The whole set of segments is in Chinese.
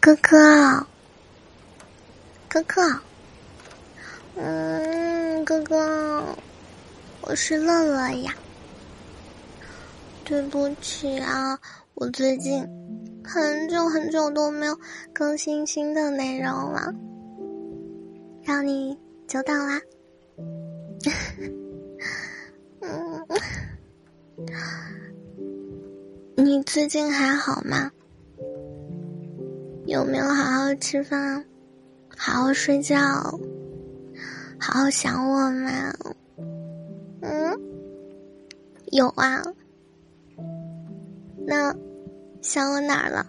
哥哥，哥哥，嗯，哥哥，我是乐乐呀。对不起啊，我最近很久很久都没有更新新的内容了，让你久等啦。嗯，你最近还好吗？有没有好好吃饭，好好睡觉，好好想我吗？嗯，有啊。那想我哪儿了？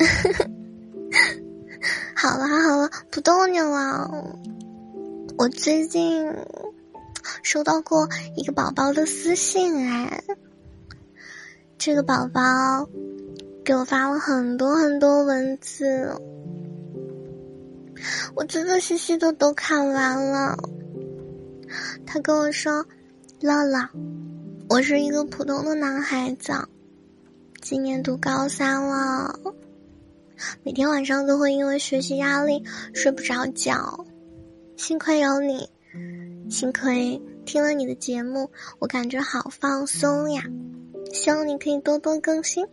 好了好了，不逗你了。我最近收到过一个宝宝的私信，哎，这个宝宝。给我发了很多很多文字，我仔仔细细的都看完了。他跟我说：“乐乐，我是一个普通的男孩子，今年读高三了，每天晚上都会因为学习压力睡不着觉。幸亏有你，幸亏听了你的节目，我感觉好放松呀。希望你可以多多更新。”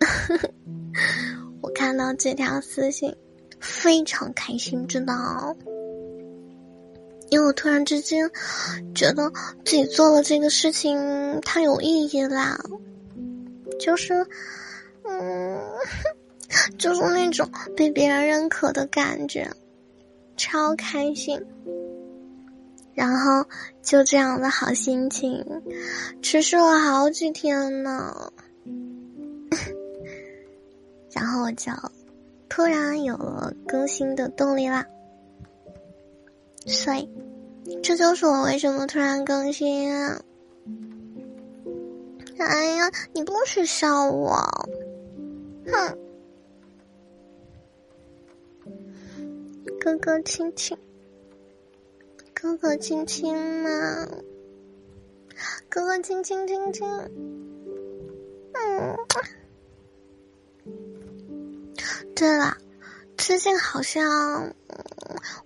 我看到这条私信，非常开心，知道？因为我突然之间觉得自己做了这个事情太有意义啦，就是，嗯，就是那种被别人认可的感觉，超开心。然后就这样的好心情，持续了好几天呢。然后我就突然有了更新的动力啦，所以这就是我为什么突然更新。啊哎呀，你不许笑我！哼，哥哥亲亲，哥哥亲亲嘛，哥哥亲亲亲亲，嗯。对了，最近好像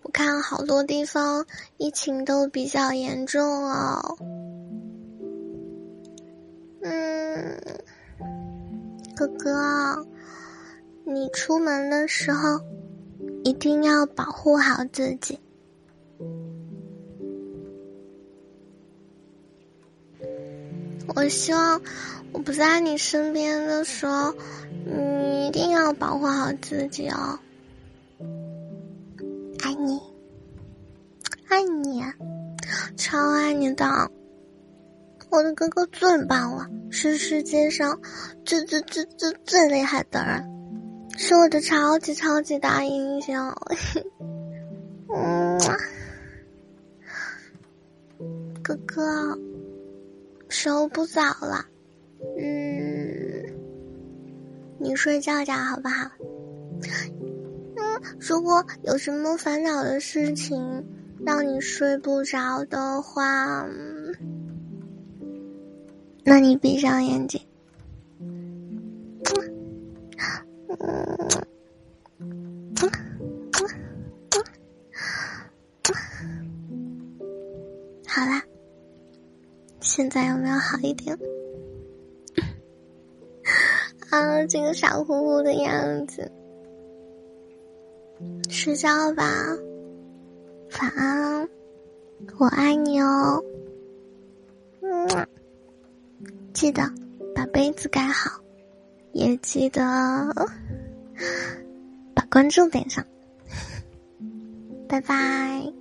我看好多地方疫情都比较严重哦。嗯，哥哥，你出门的时候一定要保护好自己。我希望我不在你身边的时候。一定要保护好自己哦，爱你，爱你，超爱你的，我的哥哥最棒了，是世界上最最最最最厉害的人，是我的超级超级大英雄。嗯，哥哥，时候不早了，你睡觉觉好不好？嗯，如果有什么烦恼的事情让你睡不着的话，那你闭上眼睛。好啦，现在有没有好一点？啊，这个傻乎乎的样子，睡觉吧，晚安，我爱你哦，嗯，记得把被子盖好，也记得把关注点上，拜拜。